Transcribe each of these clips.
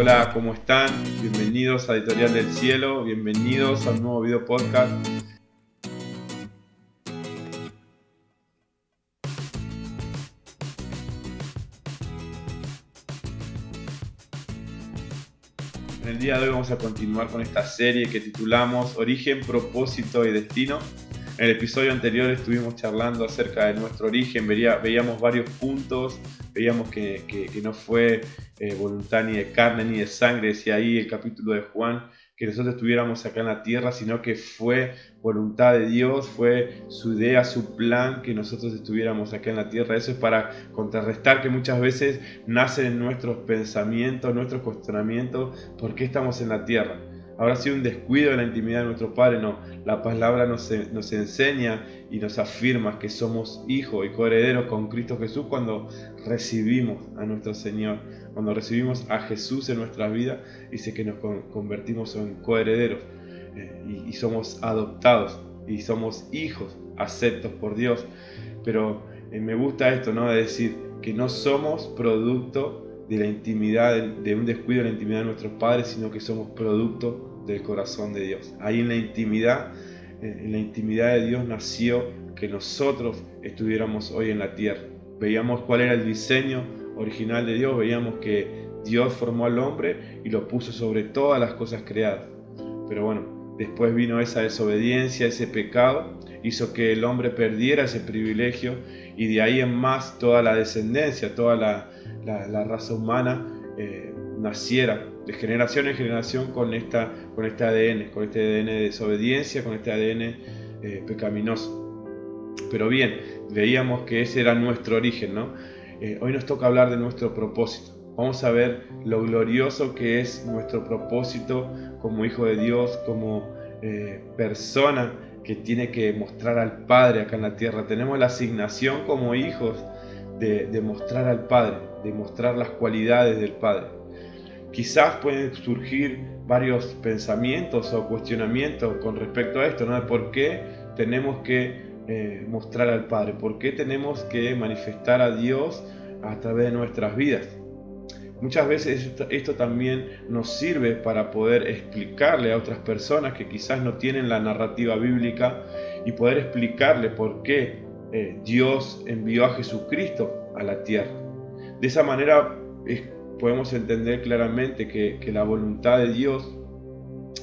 Hola, ¿cómo están? Bienvenidos a Editorial del Cielo, bienvenidos a un nuevo video podcast. En el día de hoy vamos a continuar con esta serie que titulamos Origen, propósito y destino. En el episodio anterior estuvimos charlando acerca de nuestro origen, veíamos varios puntos, veíamos que, no fue eh, voluntad ni de carne ni de sangre, decía ahí el capítulo de Juan, que nosotros estuviéramos acá en la tierra, sino que fue voluntad de Dios, fue su idea, su plan que nosotros estuviéramos acá en la tierra. Eso es para contrarrestar que muchas veces nacen en nuestros pensamientos, nuestros cuestionamientos, ¿por qué estamos en la tierra? ¿Habrá sido un descuido de la intimidad de nuestro Padre? No, la palabra nos, nos enseña y nos afirma que somos hijos y coherederos con Cristo Jesús cuando recibimos a nuestro Señor, cuando recibimos a Jesús en nuestra vida, dice que nos convertimos en coherederos eh, y, somos adoptados y somos hijos aceptos por Dios. Pero eh, me gusta esto, ¿no? De decir que no somos producto de la intimidad, un descuido de la intimidad de nuestros padres, sino que somos producto del corazón de Dios. Ahí en la intimidad, eh, en la intimidad de Dios nació que nosotros estuviéramos hoy en la tierra. Veíamos cuál era el diseño original de Dios, veíamos que Dios formó al hombre y lo puso sobre todas las cosas creadas. Pero bueno, después vino esa desobediencia, ese pecado, hizo que el hombre perdiera ese privilegio y de ahí en más toda la descendencia, toda la, la, raza humana eh, naciera de generación en generación con, esta, con este ADN, con este ADN de desobediencia, con este ADN eh, pecaminoso. Pero bien, veíamos que ese era nuestro origen, ¿no? Eh, hoy nos toca hablar de nuestro propósito. Vamos a ver lo glorioso que es nuestro propósito como hijo de Dios, como persona que tiene que mostrar al Padre acá en la tierra. Tenemos la asignación como hijos de, de mostrar al Padre demostrar las cualidades del Padre. Quizás pueden surgir varios pensamientos o cuestionamientos con respecto a esto, ¿no? ¿Por qué tenemos que eh, mostrar al Padre? ¿Por qué tenemos que manifestar a Dios a través de nuestras vidas? Muchas veces esto, también nos sirve para poder explicarle a otras personas que quizás no tienen la narrativa bíblica y poder explicarle por qué eh, Dios envió a Jesucristo a la tierra. De esa manera podemos entender claramente que, la voluntad de Dios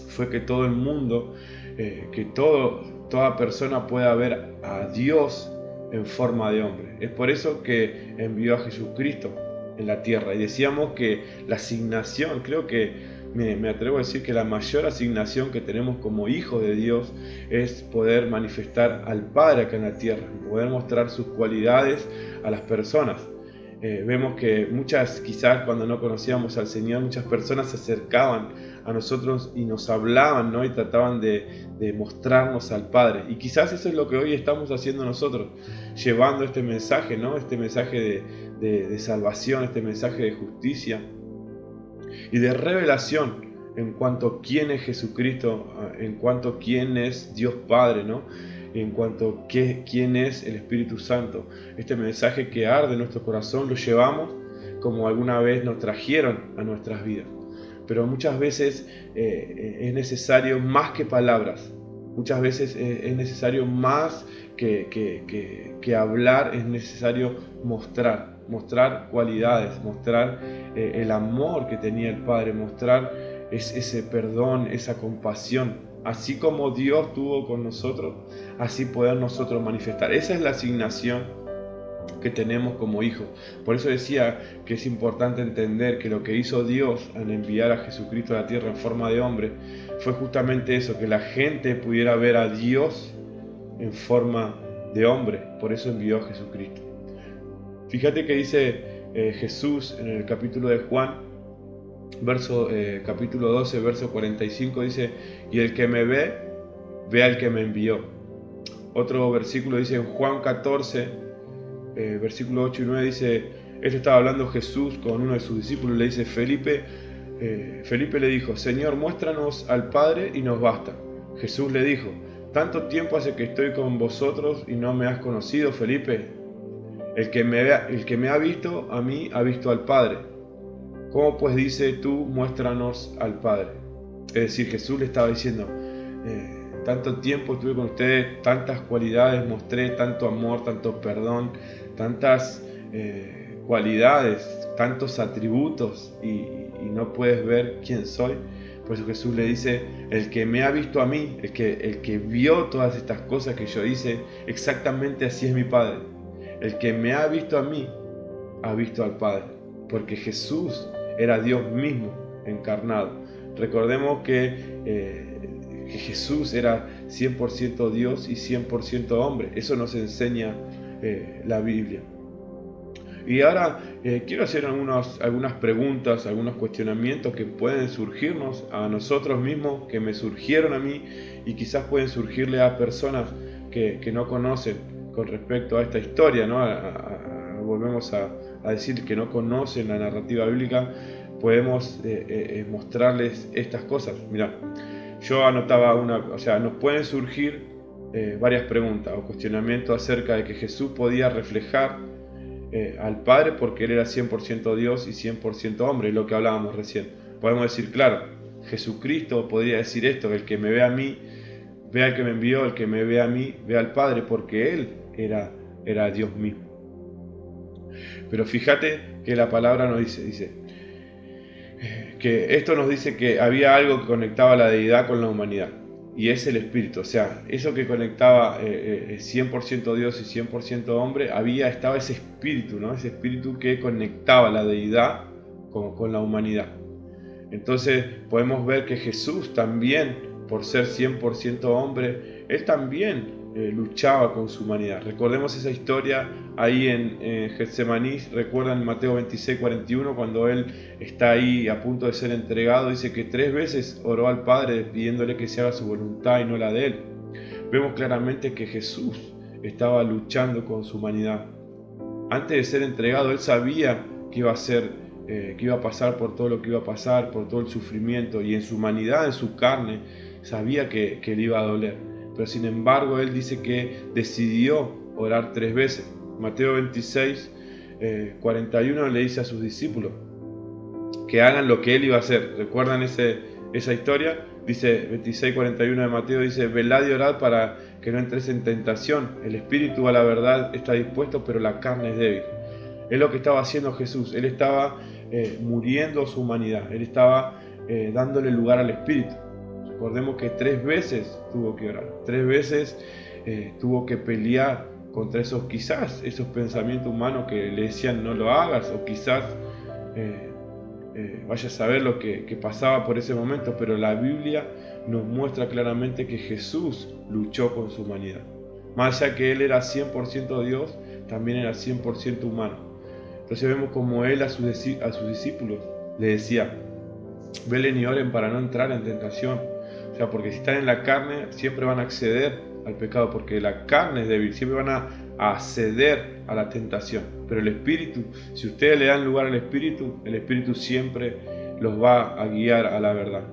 fue que todo el mundo, eh, que todo, toda persona pueda ver a Dios en forma de hombre. Es por eso que envió a Jesucristo en la tierra. Y decíamos que la asignación, creo que me, me, atrevo a decir que la mayor asignación que tenemos como hijos de Dios es poder manifestar al Padre acá en la tierra, poder mostrar sus cualidades a las personas. Eh, vemos que muchas, quizás cuando no conocíamos al Señor, muchas personas se acercaban a nosotros y nos hablaban, ¿no? Y trataban de, mostrarnos al Padre. Y quizás eso es lo que hoy estamos haciendo nosotros, llevando este mensaje, ¿no? Este mensaje de, de salvación, este mensaje de justicia y de revelación en cuanto a quién es Jesucristo, en cuanto a quién es Dios Padre, ¿no? En cuanto a quién es el Espíritu Santo. Este mensaje que arde en nuestro corazón lo llevamos como alguna vez nos trajeron a nuestras vidas. Pero muchas veces eh, es necesario más que palabras. Muchas veces eh, es necesario más que, que, hablar, es necesario mostrar, mostrar cualidades, mostrar eh, el amor que tenía el Padre, mostrar ese perdón, esa compasión así como Dios tuvo con nosotros, así poder nosotros manifestar. Esa es la asignación que tenemos como hijos. Por eso decía que es importante entender que lo que hizo Dios al enviar a Jesucristo a la tierra en forma de hombre fue justamente eso, que la gente pudiera ver a Dios en forma de hombre. Por eso envió a Jesucristo. Fíjate que dice eh, Jesús en el capítulo de Juan, verso, eh, capítulo 12, verso 45 dice, y el que me ve, ve al que me envió. Otro versículo dice en Juan 14, eh, versículo 8 y 9 dice, esto estaba hablando Jesús con uno de sus discípulos, le dice, Felipe, eh, Felipe le dijo, Señor, muéstranos al Padre y nos basta. Jesús le dijo, tanto tiempo hace que estoy con vosotros y no me has conocido, Felipe. El que me, el que me ha visto a mí ha visto al Padre. ¿Cómo pues dice tú, muéstranos al Padre? Es decir, Jesús le estaba diciendo, eh, tanto tiempo estuve con ustedes, tantas cualidades mostré, tanto amor, tanto perdón, tantas eh, cualidades, tantos atributos y, no puedes ver quién soy. Por eso Jesús le dice, el que me ha visto a mí, el que, el que vio todas estas cosas que yo hice, exactamente así es mi Padre. El que me ha visto a mí, ha visto al Padre. Porque Jesús era Dios mismo encarnado. Recordemos que eh, que Jesús era 100% Dios y 100% hombre. Eso nos enseña eh, la Biblia. Y ahora eh, quiero hacer algunas preguntas, algunos cuestionamientos que pueden surgirnos a nosotros mismos, que me surgieron a mí y quizás pueden surgirle a personas que, no conocen con respecto a esta historia. ¿no? volvemos a, decir que no conocen la narrativa bíblica, podemos eh, mostrarles estas cosas. Mira, yo anotaba una, o sea, nos pueden surgir eh, varias preguntas o cuestionamientos acerca de que Jesús podía reflejar eh, al Padre porque Él era 100% Dios y 100% hombre, lo que hablábamos recién. Podemos decir, claro, Jesucristo podría decir esto, el que me ve a mí, ve al que me envió, el que me ve a mí, ve al Padre, porque Él era, era Dios mismo. Pero fíjate que la palabra nos dice, dice, que esto nos dice que había algo que conectaba la deidad con la humanidad, y es el espíritu, o sea, eso que conectaba 100% eh, eh, Dios y 100% hombre, había, estaba ese espíritu, ¿no? ese espíritu que conectaba la deidad con, con la humanidad. Entonces podemos ver que Jesús también, por ser 100% hombre, él también eh, luchaba con su humanidad. Recordemos esa historia ahí en, Getsemaní, recuerdan Mateo 26, 41, cuando él está ahí a punto de ser entregado, dice que tres veces oró al Padre pidiéndole que se haga su voluntad y no la de él. Vemos claramente que Jesús estaba luchando con su humanidad. Antes de ser entregado, él sabía que iba a ser, eh, que iba a pasar por todo lo que iba a pasar, por todo el sufrimiento, y en su humanidad, en su carne, sabía que, que le iba a doler pero sin embargo él dice que decidió orar tres veces. Mateo 26, 41 eh, le dice a sus discípulos que hagan lo que él iba a hacer. ¿Recuerdan ese, esa historia? Dice 26, 41 de Mateo, dice, velad y orad para que no entres en tentación. El espíritu a la verdad está dispuesto, pero la carne es débil. Es lo que estaba haciendo Jesús. Él estaba eh, muriendo su humanidad. Él estaba eh, dándole lugar al espíritu. Recordemos que tres veces tuvo que orar, tres veces eh, tuvo que pelear contra esos quizás, esos pensamientos humanos que le decían no lo hagas o quizás eh, eh, vaya a saber lo que, que, pasaba por ese momento, pero la Biblia nos muestra claramente que Jesús luchó con su humanidad. Más allá que Él era 100% Dios, también era 100% humano. Entonces vemos como Él a sus, a sus discípulos le decía, velen y oren para no entrar en tentación. O sea, porque si están en la carne, siempre van a acceder al pecado, porque la carne es débil, siempre van a, acceder a la tentación. Pero el Espíritu, si ustedes le dan lugar al Espíritu, el Espíritu siempre los va a guiar a la verdad.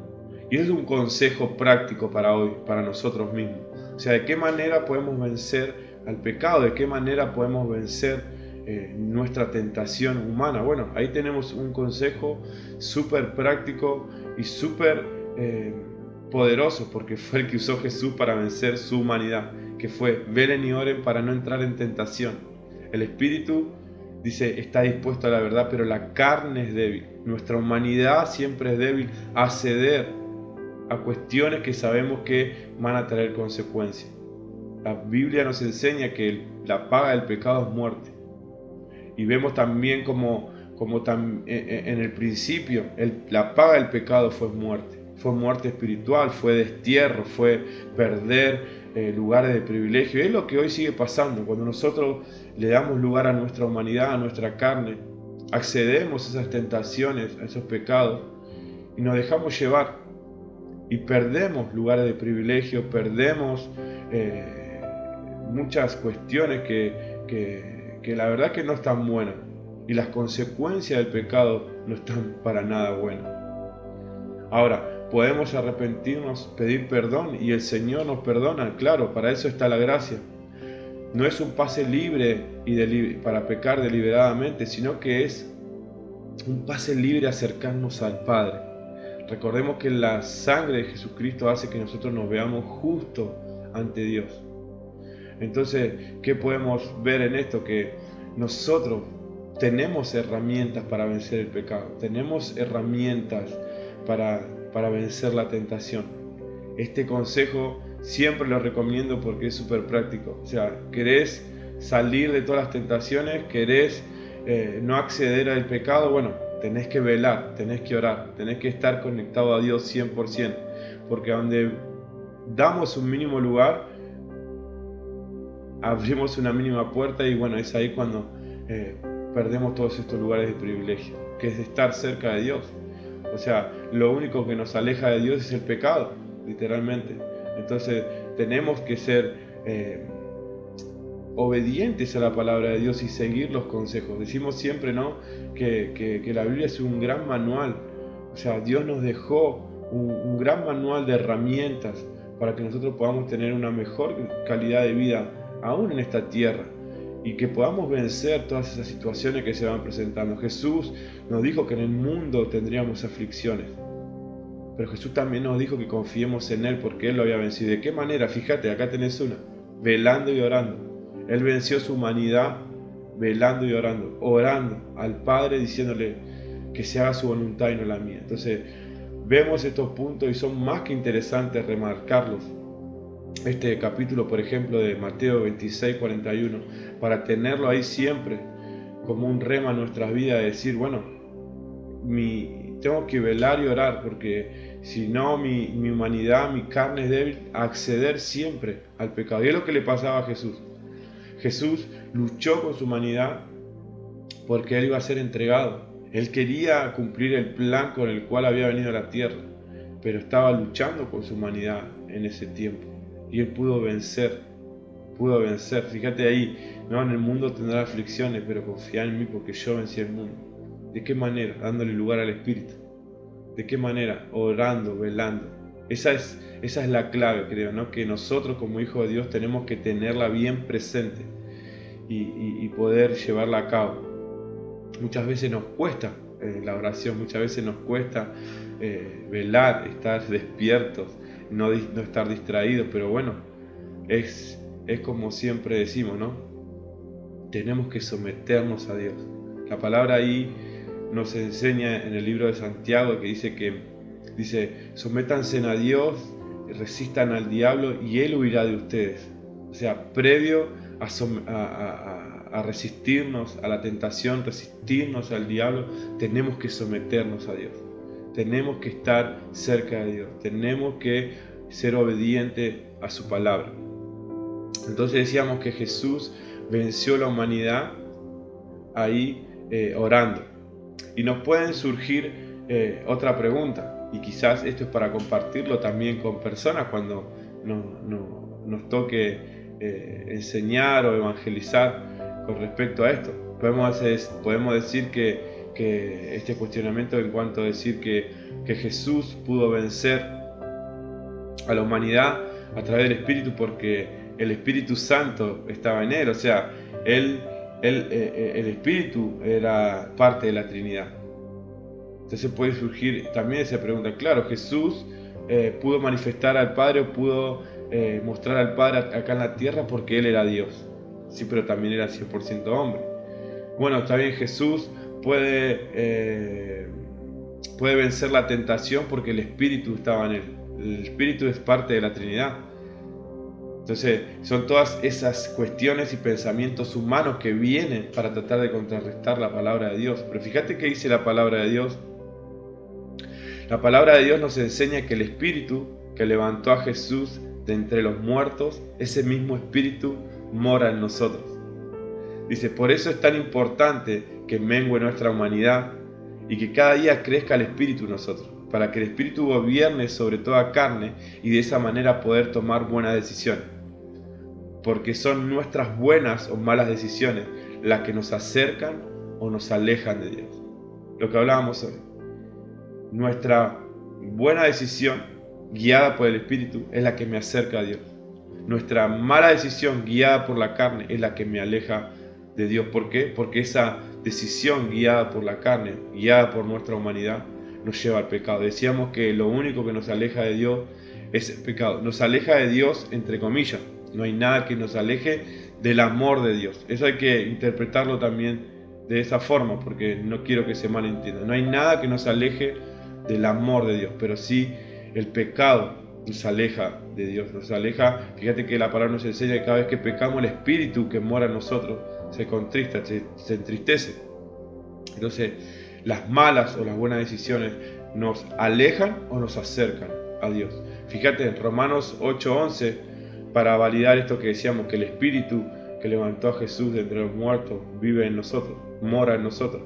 Y es un consejo práctico para hoy, para nosotros mismos. O sea, de qué manera podemos vencer al pecado, de qué manera podemos vencer eh, nuestra tentación humana. Bueno, ahí tenemos un consejo súper práctico y súper... Eh, poderoso porque fue el que usó Jesús para vencer su humanidad, que fue velen y oren para no entrar en tentación. El espíritu dice está dispuesto a la verdad, pero la carne es débil. Nuestra humanidad siempre es débil a ceder a cuestiones que sabemos que van a traer consecuencias. La Biblia nos enseña que la paga del pecado es muerte. Y vemos también como, como e, e, en el principio la paga del pecado fue muerte fue muerte espiritual, fue destierro, fue perder eh, lugares de privilegio. es lo que hoy sigue pasando. Cuando nosotros le damos lugar a nuestra humanidad, a nuestra carne, accedemos a esas tentaciones, a esos pecados, y nos dejamos llevar. Y perdemos lugares de privilegio, perdemos eh, muchas cuestiones que, que, que la verdad que no están buenas. Y las consecuencias del pecado no están para nada buenas. Ahora, podemos arrepentirnos, pedir perdón y el Señor nos perdona, claro, para eso está la gracia. No es un pase libre y para pecar deliberadamente, sino que es un pase libre acercarnos al Padre. Recordemos que la sangre de Jesucristo hace que nosotros nos veamos justo ante Dios. Entonces, ¿qué podemos ver en esto? Que nosotros tenemos herramientas para vencer el pecado, tenemos herramientas para, para vencer la tentación. Este consejo siempre lo recomiendo porque es súper práctico. O sea, querés salir de todas las tentaciones, querés eh, no acceder al pecado, bueno, tenés que velar, tenés que orar, tenés que estar conectado a Dios 100%, porque donde damos un mínimo lugar, abrimos una mínima puerta y bueno, es ahí cuando eh, perdemos todos estos lugares de privilegio, que es estar cerca de Dios. O sea, lo único que nos aleja de Dios es el pecado, literalmente. Entonces tenemos que ser eh, obedientes a la palabra de Dios y seguir los consejos. Decimos siempre, ¿no? Que, la Biblia es un gran manual. O sea, Dios nos dejó un, gran manual de herramientas para que nosotros podamos tener una mejor calidad de vida aún en esta tierra y que podamos vencer todas esas situaciones que se van presentando. Jesús nos dijo que en el mundo tendríamos aflicciones, pero Jesús también nos dijo que confiemos en Él porque Él lo había vencido. ¿De qué manera? Fíjate, acá tenés una, velando y orando. Él venció su humanidad velando y orando, orando al Padre diciéndole que se haga su voluntad y no la mía. Entonces, vemos estos puntos y son más que interesantes remarcarlos. Este capítulo, por ejemplo, de Mateo 26, 41, para tenerlo ahí siempre como un rema en nuestras vidas, decir, bueno, mi, tengo que velar y orar, porque si no, mi, mi humanidad, mi carne es débil, acceder siempre al pecado. Y es lo que le pasaba a Jesús. Jesús luchó con su humanidad porque Él iba a ser entregado. Él quería cumplir el plan con el cual había venido a la tierra, pero estaba luchando con su humanidad en ese tiempo. Y Él pudo vencer, pudo vencer. Fíjate ahí, no, en el mundo tendrá aflicciones, pero confía en mí porque yo vencí el mundo. ¿De qué manera? Dándole lugar al Espíritu. ¿De qué manera? Orando, velando. Esa es esa es la clave, creo, ¿no? que nosotros como hijos de Dios tenemos que tenerla bien presente y, poder llevarla a cabo. Muchas veces nos cuesta eh, la oración, muchas veces nos cuesta eh, velar, estar despiertos, no, estar distraídos, pero bueno, es, es como siempre decimos, ¿no? Tenemos que someternos a Dios. La palabra ahí nos enseña en el libro de Santiago que dice que dice, sométanse a Dios resistan al diablo y él huirá de ustedes. O sea, previo a, resistirnos a la tentación, resistirnos al diablo, tenemos que someternos a Dios. Tenemos que estar cerca de Dios. Tenemos que ser obedientes a su palabra. Entonces decíamos que Jesús venció la humanidad ahí eh, orando. Y nos pueden surgir eh, otra pregunta y quizás esto es para compartirlo también con personas cuando nos toque eh, enseñar o evangelizar con respecto a esto. Podemos decir que, este cuestionamiento en cuanto a decir que, Jesús pudo vencer a la humanidad a través del Espíritu porque el Espíritu Santo estaba en él, o sea, él, eh, eh, el Espíritu era parte de la Trinidad. Entonces puede surgir también esa pregunta. Claro, Jesús eh, pudo manifestar al Padre o pudo mostrar al Padre acá en la tierra porque Él era Dios. Sí, pero también era 100% hombre. Bueno, está bien, Jesús puede, eh, puede vencer la tentación porque el Espíritu estaba en Él. El Espíritu es parte de la Trinidad. Entonces, son todas esas cuestiones y pensamientos humanos que vienen para tratar de contrarrestar la palabra de Dios. Pero fíjate que dice la palabra de Dios la palabra de Dios nos enseña que el Espíritu que levantó a Jesús de entre los muertos, ese mismo Espíritu mora en nosotros. Dice, por eso es tan importante que mengue nuestra humanidad y que cada día crezca el Espíritu en nosotros, para que el Espíritu gobierne sobre toda carne y de esa manera poder tomar buenas decisiones. Porque son nuestras buenas o malas decisiones las que nos acercan o nos alejan de Dios. Lo que hablábamos hoy. Nuestra buena decisión, guiada por el Espíritu, es la que me acerca a Dios. Nuestra mala decisión, guiada por la carne, es la que me aleja de Dios. ¿Por qué? Porque esa decisión guiada por la carne, guiada por nuestra humanidad, nos lleva al pecado. Decíamos que lo único que nos aleja de Dios es el pecado. Nos aleja de Dios, entre comillas. No hay nada que nos aleje del amor de Dios. Eso hay que interpretarlo también de esa forma, porque no quiero que se malentienda. No hay nada que nos aleje del amor de Dios, pero sí el pecado nos aleja de Dios, nos aleja. Fíjate que la palabra nos enseña que cada vez que pecamos, el espíritu que mora en nosotros se contrista, se, entristece. Entonces, las malas o las buenas decisiones nos alejan o nos acercan a Dios. Fíjate en Romanos 8:11, para validar esto que decíamos, que el espíritu que levantó a Jesús de entre los muertos vive en nosotros, mora en nosotros.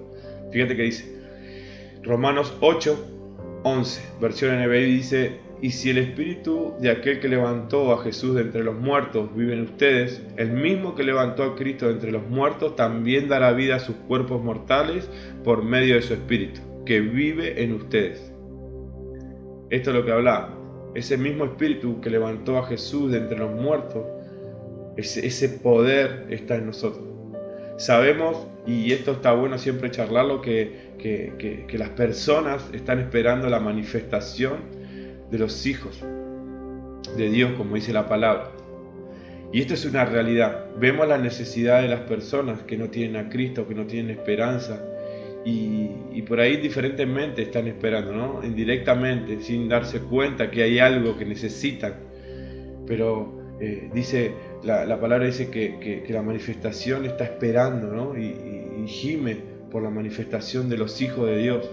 Fíjate que dice, Romanos 8, 11, versión NBI dice, y si el espíritu de aquel que levantó a Jesús de entre los muertos vive en ustedes, el mismo que levantó a Cristo de entre los muertos también dará vida a sus cuerpos mortales por medio de su espíritu, que vive en ustedes. Esto es lo que hablaba. Ese mismo espíritu que levantó a Jesús de entre los muertos, ese, poder está en nosotros. Sabemos, y esto está bueno siempre charlarlo, que, que las personas están esperando la manifestación de los hijos de Dios, como dice la palabra. Y esto es una realidad. Vemos la necesidad de las personas que no tienen a Cristo, que no tienen esperanza. Y, por ahí diferentemente están esperando, ¿no? Indirectamente, sin darse cuenta que hay algo que necesitan. Pero eh, dice, la, palabra dice que, la manifestación está esperando, ¿no? Y, y gime por la manifestación de los hijos de Dios.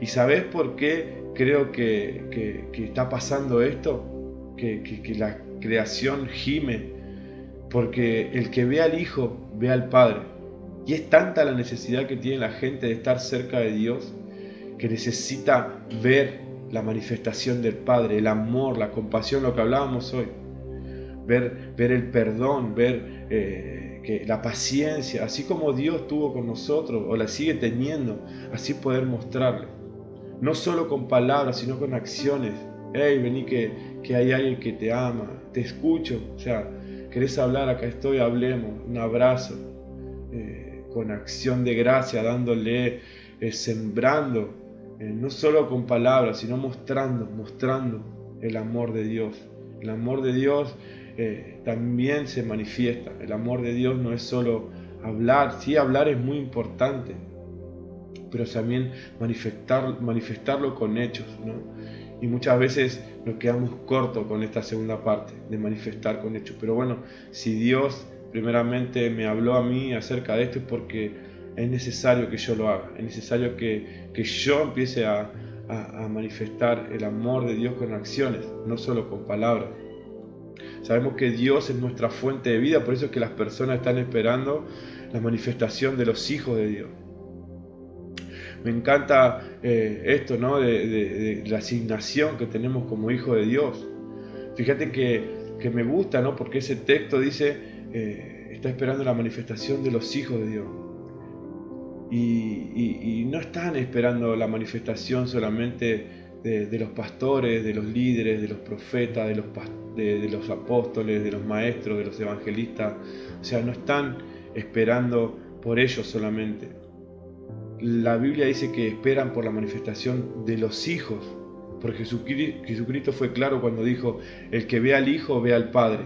¿Y sabes por qué creo que, está pasando esto, que, la creación gime, porque el que ve al Hijo ve al Padre. Y es tanta la necesidad que tiene la gente de estar cerca de Dios, que necesita ver la manifestación del Padre, el amor, la compasión, lo que hablábamos hoy. Ver, ver el perdón, ver eh, que la paciencia, así como Dios tuvo con nosotros o la sigue teniendo, así poder mostrarle no solo con palabras, sino con acciones. Hey, vení que, que hay alguien que te ama, te escucho, o sea, querés hablar, acá estoy, hablemos, un abrazo, eh, con acción de gracia, dándole, eh, sembrando, eh, no solo con palabras, sino mostrando, mostrando el amor de Dios. El amor de Dios también se manifiesta. El amor de Dios no es solo hablar, sí hablar es muy importante, pero también manifestar, manifestarlo con hechos. ¿no? Y muchas veces nos quedamos cortos con esta segunda parte, de manifestar con hechos. Pero bueno, si Dios primeramente me habló a mí acerca de esto es porque es necesario que yo lo haga, es necesario que, que yo empiece a, a, a manifestar el amor de Dios con acciones, no solo con palabras. Sabemos que Dios es nuestra fuente de vida, por eso es que las personas están esperando la manifestación de los hijos de Dios me encanta eh, esto, ¿no? De, la asignación que tenemos como hijo de Dios. Fíjate que, me gusta, ¿no? Porque ese texto dice, eh, está esperando la manifestación de los hijos de Dios. Y, no están esperando la manifestación solamente de, los pastores, de los líderes, de los profetas, de los, de los apóstoles, de los maestros, de los evangelistas. O sea, no están esperando por ellos solamente la Biblia dice que esperan por la manifestación de los hijos, porque Jesucristo fue claro cuando dijo, el que ve al Hijo ve al Padre.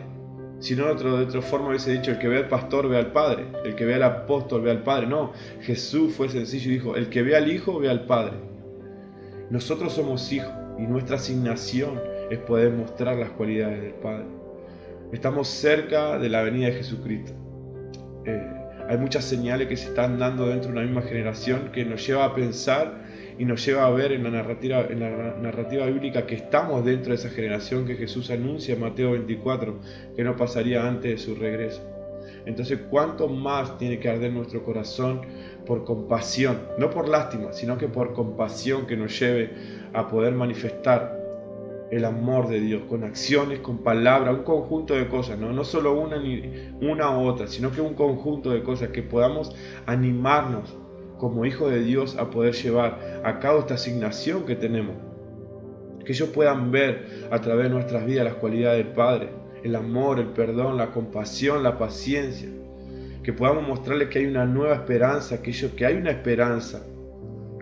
Si no, de otra forma hubiese dicho, el que ve al pastor ve al Padre, el que ve al apóstol ve al Padre. No, Jesús fue sencillo y dijo, el que ve al Hijo ve al Padre. Nosotros somos hijos y nuestra asignación es poder mostrar las cualidades del Padre. Estamos cerca de la venida de Jesucristo. Eh, hay muchas señales que se están dando dentro de una misma generación que nos lleva a pensar y nos lleva a ver en la narrativa, bíblica que estamos dentro de esa generación que Jesús anuncia en Mateo 24, que no pasaría antes de su regreso. Entonces, ¿cuánto más tiene que arder nuestro corazón por compasión? No por lástima, sino que por compasión que nos lleve a poder manifestar el amor de Dios, con acciones, con palabras, un conjunto de cosas, ¿no? no solo una ni una u otra, sino que un conjunto de cosas que podamos animarnos como hijos de Dios a poder llevar a cabo esta asignación que tenemos. Que ellos puedan ver a través de nuestras vidas las cualidades del Padre, el amor, el perdón, la compasión, la paciencia. que podamos mostrarles que hay una nueva esperanza, que, que hay una esperanza.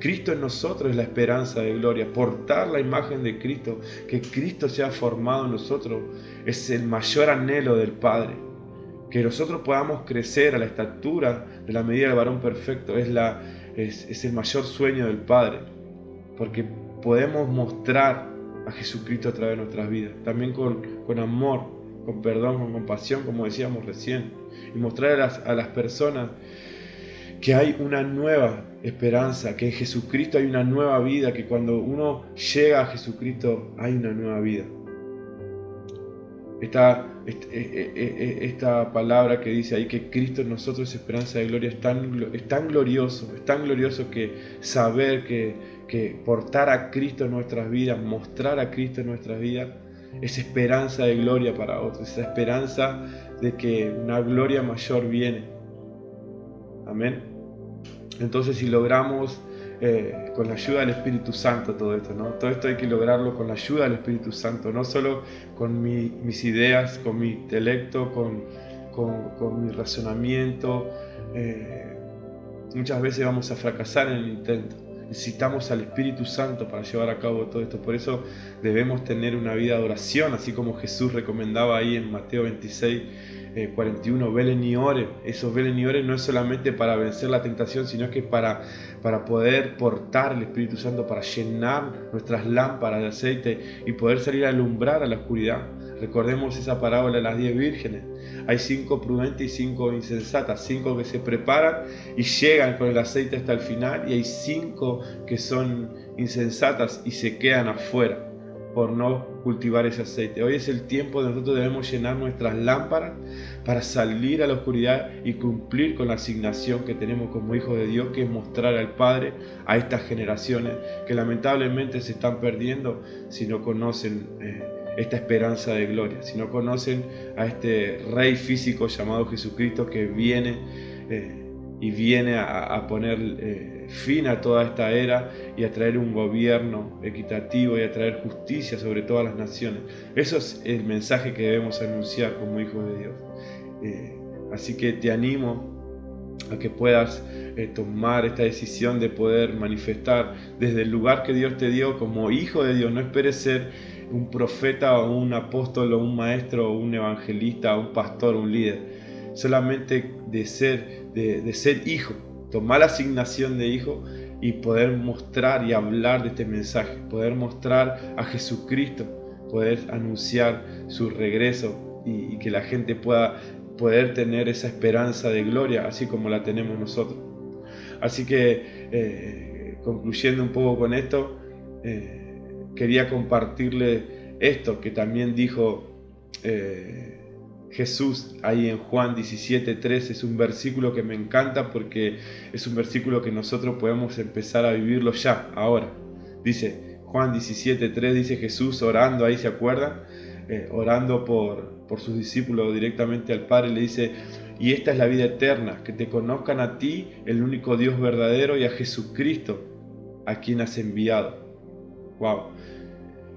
Cristo en nosotros es la esperanza de gloria. Portar la imagen de Cristo, que Cristo sea formado en nosotros, es el mayor anhelo del Padre. Que nosotros podamos crecer a la estatura de la medida del varón perfecto es, la, es, el mayor sueño del Padre. Porque podemos mostrar a Jesucristo a través de nuestras vidas. También con, amor, con perdón, con compasión, como decíamos recién. Y mostrar a las personas que hay una nueva esperanza, que en Jesucristo hay una nueva vida, que cuando uno llega a Jesucristo hay una nueva vida. Esta, e, e, e, esta, palabra que dice ahí que Cristo en nosotros es esperanza de gloria es tan, es tan glorioso, es tan glorioso que saber que, que portar a Cristo en nuestras vidas, mostrar a Cristo en nuestras vidas, es esperanza de gloria para otros, esa esperanza de que una gloria mayor viene. Amén. Entonces si logramos eh, con la ayuda del Espíritu Santo todo esto, ¿no? Todo esto hay que lograrlo con la ayuda del Espíritu Santo, no solo con mis ideas, con mi intelecto, con, con, mi razonamiento. Eh, muchas veces vamos a fracasar en el intento. Necesitamos al Espíritu Santo para llevar a cabo todo esto. Por eso debemos tener una vida de oración, así como Jesús recomendaba ahí en Mateo 26 41, eh, velen y oren. Esos oren no es solamente para vencer la tentación, sino que para, para poder portar el Espíritu Santo, para llenar nuestras lámparas de aceite y poder salir a alumbrar a la oscuridad. Recordemos esa parábola de las diez vírgenes. Hay cinco prudentes y cinco insensatas, cinco que se preparan y llegan con el aceite hasta el final y hay cinco que son insensatas y se quedan afuera por no cultivar ese aceite. Hoy es el tiempo de nosotros debemos llenar nuestras lámparas para salir a la oscuridad y cumplir con la asignación que tenemos como hijos de Dios, que es mostrar al Padre a estas generaciones que lamentablemente se están perdiendo si no conocen eh, esta esperanza de gloria, si no conocen a este Rey físico llamado Jesucristo que viene. Eh, y viene a, poner eh, fin a toda esta era y a traer un gobierno equitativo y a traer justicia sobre todas las naciones. Eso es el mensaje que debemos anunciar como hijos de Dios. Eh, así que te animo a que puedas eh, tomar esta decisión de poder manifestar desde el lugar que Dios te dio como hijo de Dios. No esperes ser un profeta o un apóstol o un maestro o un evangelista o un pastor o un líder. Solamente de ser de, ser hijo, tomar la asignación de hijo y poder mostrar y hablar de este mensaje, poder mostrar a Jesucristo, poder anunciar su regreso y, que la gente pueda poder tener esa esperanza de gloria, así como la tenemos nosotros. Así que, eh, concluyendo un poco con esto, eh, quería compartirle esto que también dijo eh, Jesús ahí en Juan 17.3 es un versículo que me encanta porque es un versículo que nosotros podemos empezar a vivirlo ya, ahora. Dice Juan 17.3, dice Jesús orando, ahí se acuerdan, eh, orando por, por sus discípulos directamente al Padre, le dice, y esta es la vida eterna, que te conozcan a ti, el único Dios verdadero, y a Jesucristo, a quien has enviado. Wow.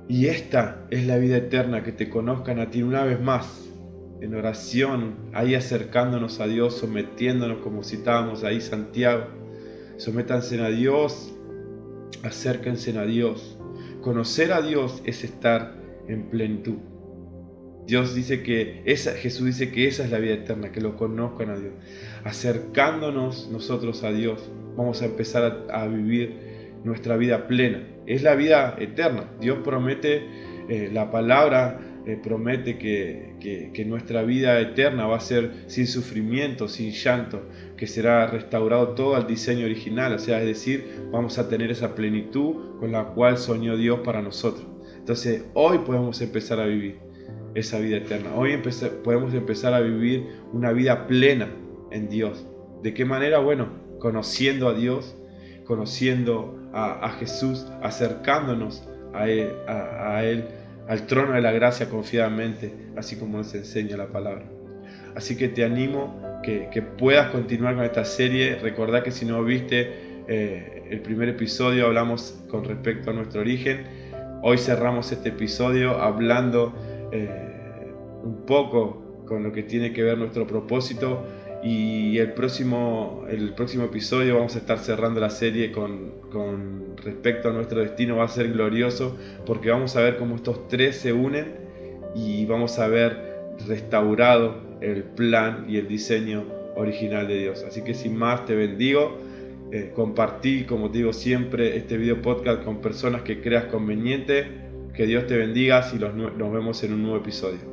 Y esta es la vida eterna, que te conozcan a ti una vez más en oración, ahí acercándonos a Dios, sometiéndonos como citábamos ahí Santiago. Sométanse a Dios, acérquense a Dios. Conocer a Dios es estar en plenitud. Dios dice que esa, Jesús dice que esa es la vida eterna, que lo conozcan a Dios. Acercándonos nosotros a Dios, vamos a empezar a, vivir nuestra vida plena. Es la vida eterna. Dios promete eh, la palabra eh, promete que, nuestra vida eterna va a ser sin sufrimiento, sin llanto, que será restaurado todo al diseño original, o sea, es decir, vamos a tener esa plenitud con la cual soñó Dios para nosotros. Entonces, hoy podemos empezar a vivir esa vida eterna. Hoy podemos empezar a vivir una vida plena en Dios. ¿De qué manera? Bueno, conociendo a Dios, conociendo a, Jesús, acercándonos a él al trono de la gracia confiadamente, así como nos enseña la palabra. Así que te animo que, puedas continuar con esta serie. Recordá que si no viste eh, el primer episodio, hablamos con respecto a nuestro origen. Hoy cerramos este episodio hablando eh, un poco con lo que tiene que ver nuestro propósito Y el próximo, el próximo episodio vamos a estar cerrando la serie con, con respecto a nuestro destino. Va a ser glorioso porque vamos a ver cómo estos tres se unen y vamos a ver restaurado el plan y el diseño original de Dios. Así que sin más te bendigo. Eh, compartí, como te digo siempre, este video podcast con personas que creas conveniente. Que Dios te bendiga y nos vemos en un nuevo episodio.